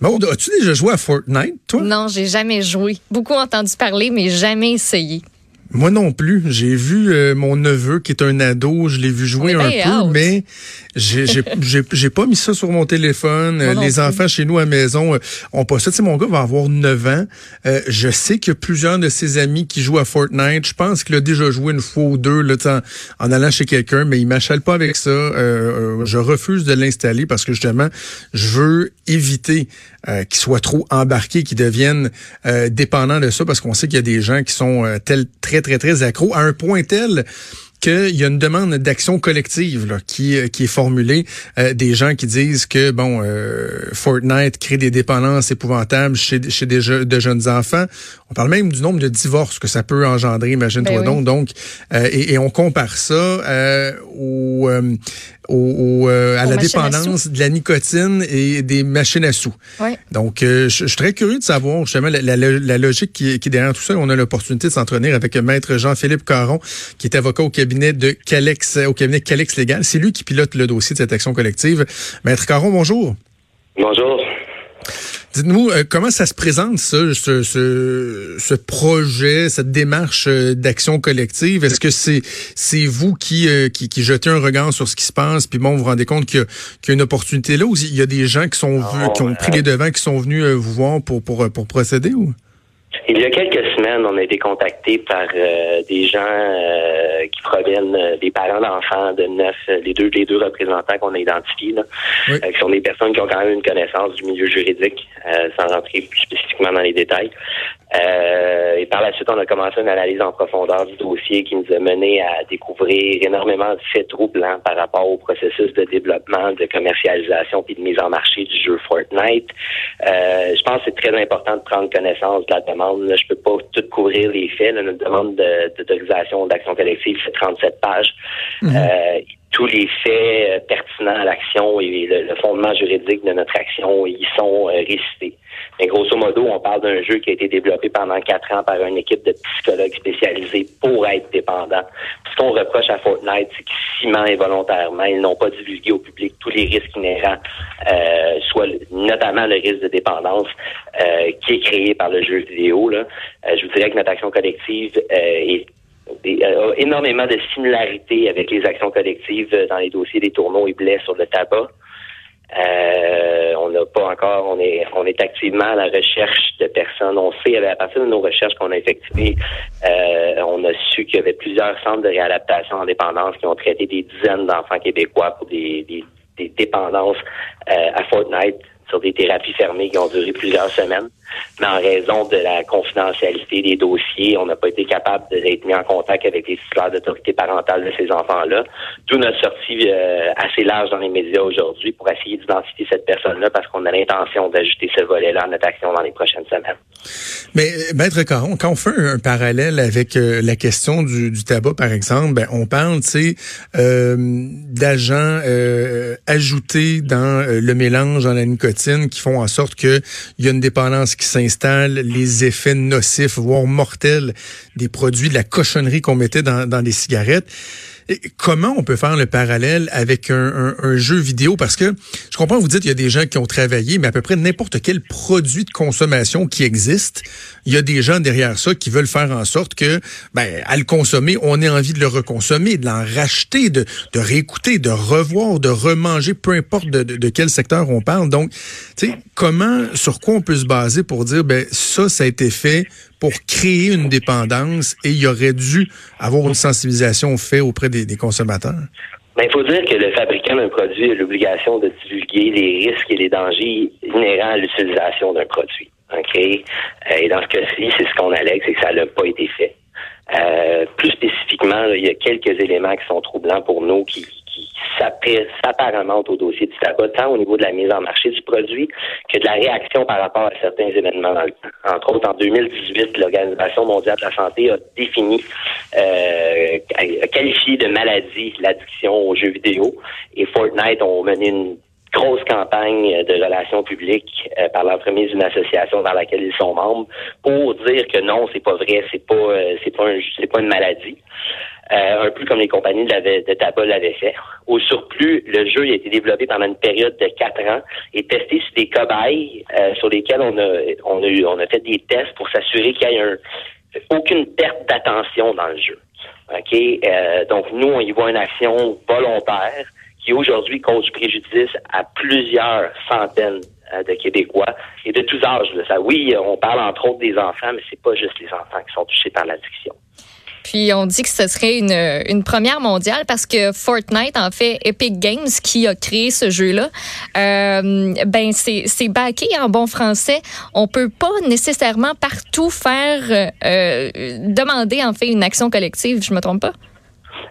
Maud, as-tu déjà joué à Fortnite, toi? Non, j'ai jamais joué. Beaucoup entendu parler, mais jamais essayé. Moi non plus. J'ai vu euh, mon neveu qui est un ado, je l'ai vu jouer un peu, mais j'ai j'ai pas mis ça sur mon téléphone. les enfants chez nous à la maison euh, ont pas ça. Tu sais, mon gars va avoir 9 ans. Euh, je sais que plusieurs de ses amis qui jouent à Fortnite. Je pense qu'il a déjà joué une fois ou deux là, en, en allant chez quelqu'un, mais il m'achète pas avec ça. je refuse de l'installer parce que justement, je veux éviter qu'il soit trop embarqué, qu'il devienne dépendant de ça, parce qu'on sait qu'il y a des gens qui sont tels très très, très, accro, à un point tel qu'il y a une demande d'action collective qui, euh, qui est formulée. Euh, des gens qui disent que bon, euh, Fortnite crée des dépendances épouvantables chez, chez des de jeunes enfants. On parle même du nombre de divorces que ça peut engendrer, imagine-toi ben donc. Donc, et, et, on compare ça au au, euh, à la dépendance de la nicotine et des machines à sous. Donc, euh, je, suis très curieux de savoir justement la, la, logique qui, qui, est derrière tout ça. On a l'opportunité de s'entretenir avec maître Jean-Philippe Caron, qui est avocat au cabinet de Calex, au cabinet Calex Légal. C'est lui qui pilote le dossier de cette action collective. Maître Caron, bonjour. Bonjour. Dites-nous, euh, comment ça se présente, ça, ce, ce, projet, cette démarche euh, d'action collective? Est-ce que c'est c'est vous qui, euh, qui, qui, jetez un regard sur ce qui se passe, puis bon, vous vous rendez compte qu'il y, a une opportunité là, ou il y a des gens qui sont qui ont pris les devants, qui sont venus vous voir pour, pour, pour procéder? ou? Il y a quelques semaines, on a été contactés par des gens qui proviennent des parents d'enfants de neuf, les deux, les deux représentants qu'on a identifiés, là, qui sont des personnes qui ont quand même une connaissance du milieu juridique, sans rentrer plus spécifiquement dans les détails. Euh, et par la suite, on a commencé une analyse en profondeur du dossier qui nous a mené à découvrir énormément de faits troublants par rapport au processus de développement, de commercialisation puis de mise en marché du jeu Fortnite. Euh, je pense que c'est très important de prendre connaissance de la demande. Je peux pas tout couvrir les faits. Notre demande d'autorisation d'action collective, c'est 37 pages. Mhm. Euh, tous les faits pertinents à l'action et le, fondement juridique de notre action y sont récités. Mais grosso modo, on parle d'un jeu qui a été développé pendant quatre ans par une équipe de psychologues spécialisés pour être dépendant. Ce qu'on reproche à Fortnite, c'est qu'ils ciment involontairement, ils n'ont pas divulgué au public tous les risques inhérents, euh, soit notamment le risque de dépendance euh, qui est créé par le jeu vidéo. Là. Euh, je vous dirais que notre action collective est a énormément de similarités avec les actions collectives dans les dossiers des tourneaux et blés sur le tabac. Euh, on n'a pas encore, on est, on est activement à la recherche de personnes. On sait, à partir de nos recherches qu'on a effectuées, euh, on a su qu'il y avait plusieurs centres de réadaptation en dépendance qui ont traité des dizaines d'enfants québécois pour des, des, dépendances euh, à Fortnite sur des thérapies fermées qui ont duré plusieurs semaines mais en raison de la confidentialité des dossiers, on n'a pas été capable d'être mis en contact avec les titulaires d'autorité parentale de ces enfants-là. D'où notre sortie euh, assez large dans les médias aujourd'hui pour essayer d'identifier cette personne-là parce qu'on a l'intention d'ajouter ce volet-là à notre action dans les prochaines semaines. Mais, Maître Caron, quand on fait un, parallèle avec euh, la question du, tabac, par exemple, ben, on parle, euh, d'agents ajoutés dans le mélange, dans la nicotine, qui font en sorte qu'il y a une dépendance qui s'installent, les effets nocifs, voire mortels des produits, de la cochonnerie qu'on mettait dans, dans les cigarettes comment on peut faire le parallèle avec un, jeu vidéo? Parce que je comprends, vous dites, il y a des gens qui ont travaillé, mais à peu près n'importe quel produit de consommation qui existe, il y a des gens derrière ça qui veulent faire en sorte que, ben, à le consommer, on ait envie de le reconsommer, de l'en racheter, de, de réécouter, de revoir, de remanger, peu importe de, quel secteur on parle. Donc, tu sais, comment, sur quoi on peut se baser pour dire, ben, ça, ça a été fait pour créer une dépendance et il y aurait dû avoir une sensibilisation faite auprès des, consommateurs? Ben, il faut dire que le fabricant d'un produit a l'obligation de divulguer les risques et les dangers inhérents à l'utilisation d'un produit. Euh, et dans ce cas-ci, c'est ce qu'on allègue, c'est que ça n'a pas été fait. Euh, plus spécifiquement, il y a quelques éléments qui sont troublants pour nous, qui, s'apparentent au dossier du tabac, tant au niveau de la mise en marché du produit que de la réaction par rapport à certains événements. Entre autres, en 2018, l'Organisation mondiale de la santé a défini, euh, qualifié de maladie l'addiction aux jeux vidéo et Fortnite ont mené une grosse campagne de relations publiques euh, par l'entremise d'une association dans laquelle ils sont membres pour dire que non, c'est pas vrai, c'est pas euh, c'est pas c'est pas une maladie. Euh, un peu comme les compagnies de, de tabac l'avaient fait. Au surplus, le jeu a été développé pendant une période de quatre ans et testé sur des cobayes sur lesquels on a on a eu, on a fait des tests pour s'assurer qu'il y ait un, aucune perte d'attention dans le jeu. OK? donc nous, on y voit une action volontaire qui aujourd'hui cause préjudice à plusieurs centaines euh, de Québécois et de tous âges. Ça, oui, on parle entre autres des enfants, mais c'est pas juste les enfants qui sont touchés par l'addiction. Puis on dit que ce serait une, une, première mondiale parce que Fortnite, en fait, Epic Games, qui a créé ce jeu-là, euh, ben c'est backé en bon français. On peut pas nécessairement partout faire euh, demander en fait une action collective. Je me trompe pas?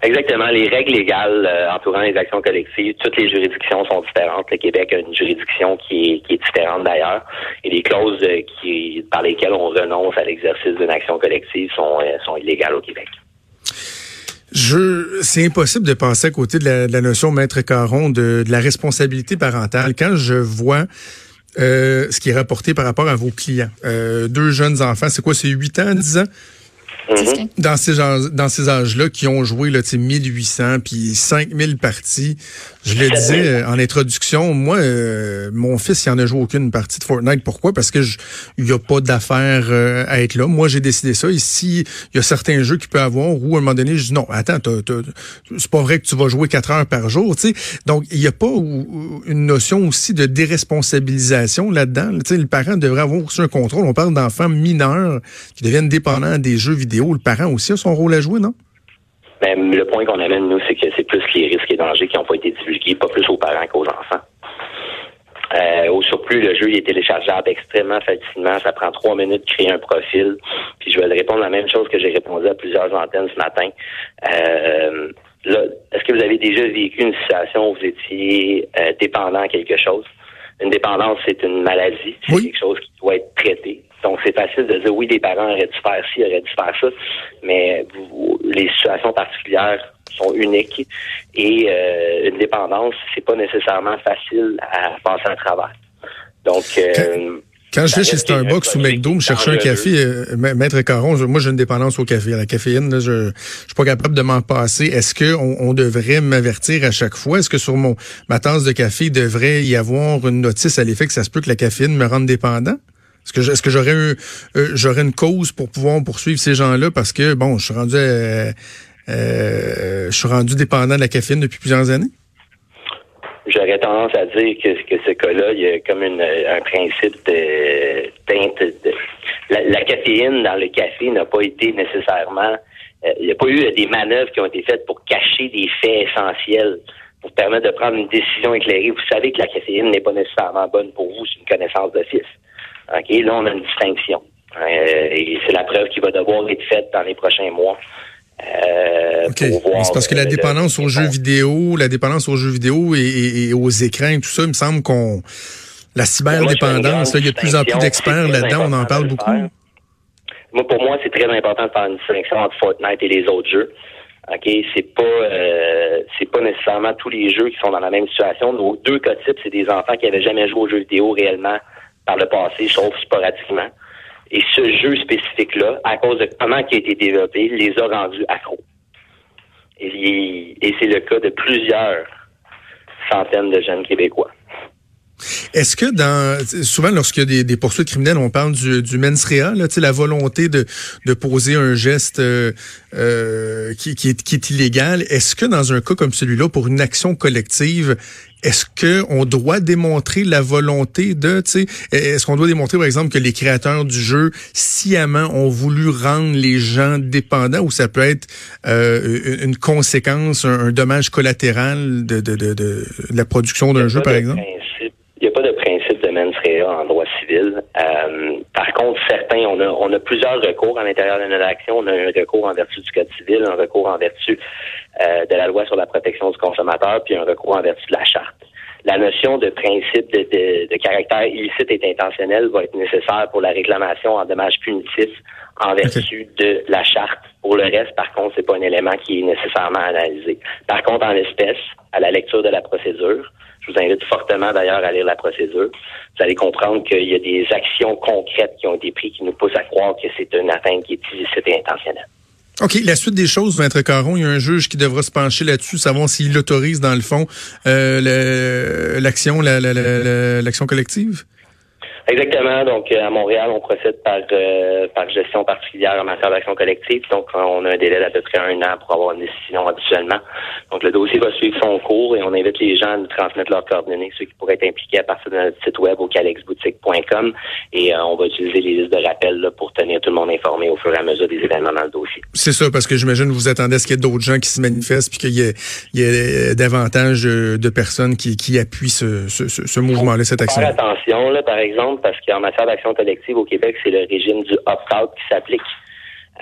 Exactement. Les règles légales euh, entourant les actions collectives, toutes les juridictions sont différentes. Le Québec a une juridiction qui est, différente d'ailleurs. Et les clauses euh, qui, par lesquelles on renonce à l'exercice d'une action collective sont, euh, sont illégales au Québec. Je, c'est impossible de passer à côté de la, notion, maître Caron, de, de, la responsabilité parentale. Quand je vois ce qui est rapporté par rapport à vos clients, deux jeunes enfants, c'est quoi, c'est 8 ans, 10 ans? Mhm. Dans ces dans ces âges-là qui ont joué là, 1800 puis 5000 parties. Je le disais en introduction, moi euh, mon fils il en a joué aucune partie de Fortnite. Pourquoi? Parce que il y a pas d'affaire euh, à être là. Moi j'ai décidé ça. Ici, il y a certains jeux qu'il peut avoir où à un moment donné je dis non, attends, c'est pas vrai que tu vas jouer quatre heures par jour, tu sais. Donc il y a pas une notion aussi de déresponsabilisation là-dedans. Tu sais, le parent devrait avoir aussi un contrôle. On parle d'enfants mineurs qui deviennent dépendants des jeux vidéo le parent aussi a son rôle à jouer, non? Ben, le point qu'on amène, nous, c'est que c'est plus les risques et dangers qui n'ont pas été divulgués, pas plus aux parents qu'aux enfants. Euh, au surplus, le jeu est téléchargeable extrêmement facilement. Ça prend trois minutes de créer un profil. Puis je vais répondre la même chose que j'ai répondu à plusieurs antennes ce matin. Euh, est-ce que vous avez déjà vécu une situation où vous étiez euh, dépendant à quelque chose? Une dépendance, c'est une maladie. C'est quelque chose qui doit être traité. Donc, c'est facile de dire oui, les parents auraient dû faire ci, auraient dû faire ça, mais les situations particulières sont uniques et euh, une dépendance, c'est pas nécessairement facile à passer à travers. Donc, euh, quand je vais chez Starbucks ou McDo me chercher un café, euh, Maître Caron, moi j'ai une dépendance au café. À la caféine, je, je suis pas capable de m'en passer. Est-ce qu'on on devrait m'avertir à chaque fois? Est-ce que sur mon ma tasse de café, il devrait y avoir une notice à l'effet que ça se peut que la caféine me rende dépendant? Est-ce que euh, j'aurais une cause pour pouvoir poursuivre ces gens-là? Parce que bon, je suis rendu euh, suis rendu dépendant de la caféine depuis plusieurs années? J'aurais tendance à dire que, ce cas-là, il y a comme un principe de teinte. De, la, caféine dans le café n'a pas été nécessairement. Euh, il n'y a pas eu des manœuvres qui ont été faites pour cacher des faits essentiels, pour permettre de prendre une décision éclairée. Vous savez que la caféine n'est pas nécessairement bonne pour vous, c'est une connaissance d'office. OK, là, on a une distinction. Euh, et c'est la preuve qui va devoir être faite dans les prochains mois. Euh, c'est parce que la dépendance aux jeux vidéo, la dépendance aux jeux vidéo et, aux écrans, tout ça, il me semble qu'on la cyberdépendance, il y a de plus en plus d'experts là-dedans, on en parle beaucoup. Moi, pour moi, c'est très important de faire une distinction entre Fortnite et les autres jeux. OK, c'est pas euh, c'est pas nécessairement tous les jeux qui sont dans la même situation. Nos deux cas types, c'est des enfants qui avaient jamais joué aux jeux vidéo réellement par le passé, sauf sporadiquement. Et ce jeu spécifique-là, à cause de comment il a été développé, les a rendus accros. Et, et c'est le cas de plusieurs centaines de jeunes Québécois. Est-ce que dans souvent lorsqu'il y a des, des, poursuites criminelles, on parle du, du mens rea, là, la volonté de, de poser un geste euh, euh, qui, qui, est, qui est illégal. Est-ce que dans un cas comme celui-là, pour une action collective, est-ce que on doit démontrer la volonté de, est-ce qu'on doit démontrer par exemple que les créateurs du jeu sciemment ont voulu rendre les gens dépendants ou ça peut être euh, une conséquence, un, dommage collatéral de, de, de, de la production d'un jeu par exemple? Il n'y a pas de rea en droit civil. Euh, par contre, certains, on a, on a plusieurs recours à l'intérieur de notre action. On a un recours en vertu du Code civil, un recours en vertu euh, de la loi sur la protection du consommateur, puis un recours en vertu de la charte. La notion de principe de, de, de caractère illicite et intentionnel va être nécessaire pour la réclamation en dommages punitifs en vertu de la charte. Pour le reste, par contre, c'est pas un élément qui est nécessairement analysé. Par contre, en l'espèce, à la lecture de la procédure, Je vous invite fortement d'ailleurs à lire la procédure. Vous allez comprendre qu'il y a des actions concrètes qui ont été prises qui nous poussent à croire que c'est une atteinte qui est illicite et intentionnelle. OK, la suite des choses, Maître Caron, il y a un juge qui devra se pencher là-dessus, savoir s'il autorise, dans le fond, euh, l'action l'action collective? Exactement. Donc, euh, à Montréal, on procède par, euh, par gestion particulière en matière d'action collective. Donc, on a un délai d'à peu près un an pour avoir une décision habituellement. Donc, le dossier va suivre son cours et on invite les gens à nous transmettre leurs coordonnées, ceux qui pourraient être impliqués à partir de notre site web au calexboutique.com et euh, on va utiliser les listes de rappel là, pour tenir tout le monde informé au fur et à mesure des événements dans le dossier. C'est ça, parce que j'imagine que vous attendez à ce qu'il y ait d'autres gens qui se manifestent puis qu'il y, y, ait davantage de personnes qui, qui appuient ce, ce, ce mouvement-là, cette action. Faire attention, là, par exemple, parce qu'en matière d'action collective au Québec, c'est le régime du opt-out qui s'applique.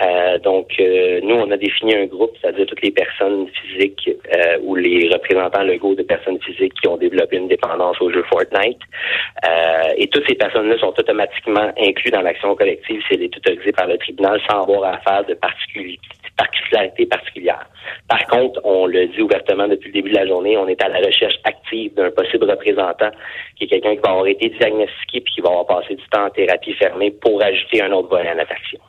Euh, donc, euh, nous, on a défini un groupe, c'est-à-dire toutes les personnes physiques euh, ou les représentants légaux de personnes physiques qui ont développé une dépendance au jeu Fortnite. et toutes ces personnes-là sont automatiquement incluses dans l'action collective si elle est autorisée par le tribunal sans avoir à faire de particularité particulière. Par contre, on le dit ouvertement depuis le début de la journée, on est à la recherche active d'un possible représentant qui est quelqu'un qui va avoir été diagnostiqué puis qui va avoir passé du temps en thérapie fermée pour ajouter un autre volet à notre action.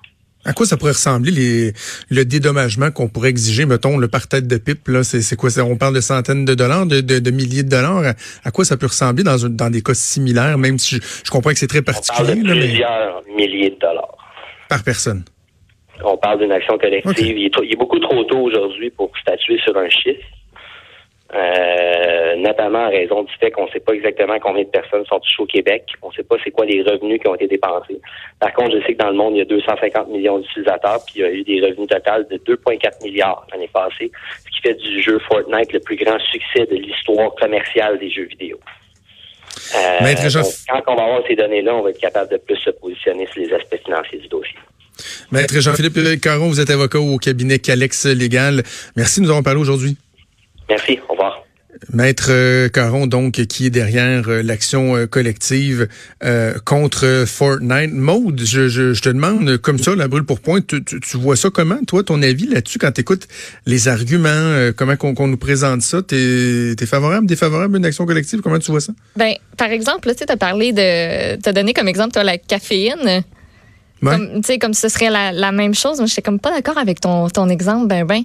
À quoi ça pourrait ressembler les, le dédommagement qu'on pourrait exiger, mettons, le par tête de pipe, là, c'est, quoi? On parle de centaines de dollars, de, de, milliers de dollars. À, quoi ça peut ressembler dans, dans des cas similaires, même si je, comprends que c'est très particulier? On parle de plusieurs milliers de dollars. Par personne. On parle d'une action collective. Il, est beaucoup trop tôt aujourd'hui pour statuer sur un chiffre. Euh, notamment en raison du fait qu'on ne sait pas exactement combien de personnes sont touchées au Québec. On ne sait pas c'est quoi les revenus qui ont été dépensés. Par contre, je sais que dans le monde, il y a 250 millions d'utilisateurs, puis il y a eu des revenus totaux de 2,4 milliards l'année passée, ce qui fait du jeu Fortnite le plus grand succès de l'histoire commerciale des jeux vidéo. Euh, quand on va avoir ces données-là, on va être capable de plus se positionner sur les aspects financiers du dossier. Maître Jean-Philippe Caron, vous êtes avocat au cabinet Calex Légal. Merci de nous avoir parlé aujourd'hui. Merci. Au revoir. Maître euh, Caron, donc, qui est derrière euh, l'action euh, collective contre Fortnite. Maude, je, te demande, comme ça, la brûle pour point, tu, vois ça comment, toi, ton avis là-dessus, quand tu écoutes les arguments, comment qu'on nous présente ça? T'es es favorable, défavorable à une action collective? Comment tu vois ça? Ben, par exemple, tu as parlé de... Tu as donné comme exemple, toi, la caféine. Comme, comme ce serait la, même chose. Moi, je suis comme pas d'accord avec ton, ton exemple, ben, ben.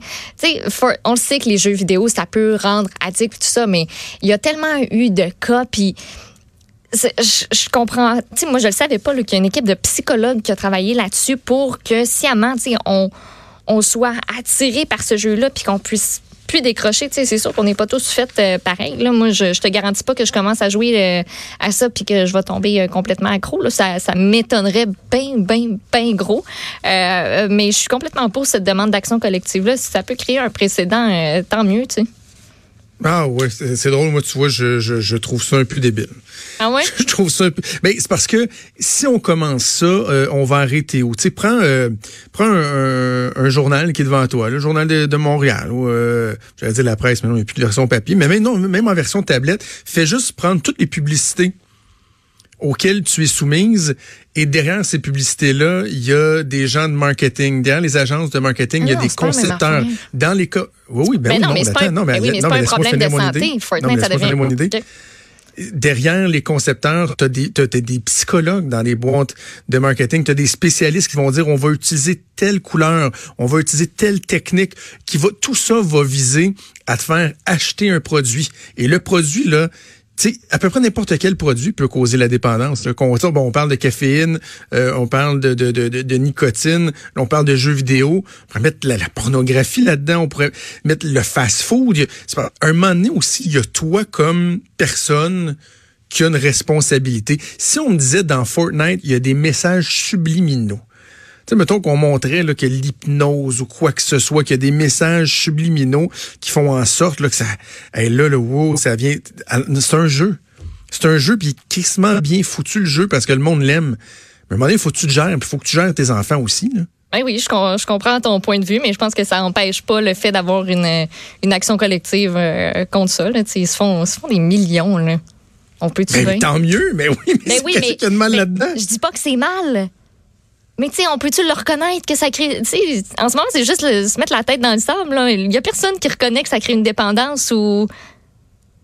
on le sait que les jeux vidéo, ça peut rendre addict tout ça, mais il y a tellement eu de cas, puis je, comprends. Tu moi, je le savais pas, qu'il y a une équipe de psychologues qui a travaillé là-dessus pour que sciemment, on, on soit attiré par ce jeu-là, puis qu'on puisse plus décrocher. C'est sûr qu'on n'est pas tous faits euh, pareil. Moi, je, je te garantis pas que je commence à jouer euh, à ça puis que je vais tomber euh, complètement accro. Ça, m'étonnerait bien, bien, bien gros. mais je suis complètement pour cette demande d'action collective-là. Si ça peut créer un précédent, tant mieux, sais. Ah ouais, c'est drôle. Moi, tu vois, je, je, je, trouve ça un peu débile. Ah ouais? Je trouve ça un peu... Mais c'est parce que si on commence ça, euh, on va arrêter où? Tu sais, prends, euh, prends un, un, journal qui est devant toi, le journal de, de Montréal, ou euh, j'allais dire la presse, mais non, il n'y a plus de version papier. Mais même, non, même en version tablette, fais juste prendre toutes les publicités auxquelles tu es soumise. Et derrière ces publicités-là, il y a des gens de marketing. Derrière les agences de marketing, il y a des concepteurs. Dans les cas... Oui, oui, ben mais non, mais c'est pas, non, mais, oui, mais pas un problème de santé. Fortnite, ça devient... Mon idée. Derrière les concepteurs, tu as, des, des psychologues dans les boîtes de marketing, tu as des spécialistes qui vont dire on va utiliser telle couleur, on va utiliser telle technique, qui va tout ça va viser à te faire acheter un produit. Et le produit là, sais, à peu près n'importe quel produit peut causer la dépendance. Bon, on parle de caféine, euh, on parle de, de, de, de, nicotine, on parle de jeux vidéo, on pourrait mettre la, pornographie là-dedans, on pourrait mettre le fast-food. Un moment donné aussi, il y a toi comme personne qui a une responsabilité. Si on me disait dans Fortnite, il y a des messages subliminaux sais, mettons qu'on montrait là, que l'hypnose ou quoi que ce soit, qu'il y a des messages subliminaux qui font en sorte là, que ça. Hey, là, le wow, ça vient. C'est un jeu. C'est un jeu, puis crissement bien foutu le jeu parce que le monde l'aime. Mais à un moment donné, il faut que tu te gères, puis il faut que tu gères tes enfants aussi. Là. Oui, oui, je, je, comprends ton point de vue, mais je pense que ça n'empêche pas le fait d'avoir une, une action collective euh, contre ça. Là. Ils, se font, ils se font des millions. Là. On peut tuer. Ben, tant mieux, mais oui, mais, mais oui, mais, y a de mal là-dedans? Je dis pas que c'est mal. Mais tu sais, on peut-tu le reconnaître que ça crée. Tu sais, en ce moment, c'est juste se mettre la tête dans le sable. Il y a personne qui reconnaît que ça crée une dépendance ou.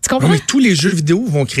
Tu comprends? mais tous les jeux vidéo vont créer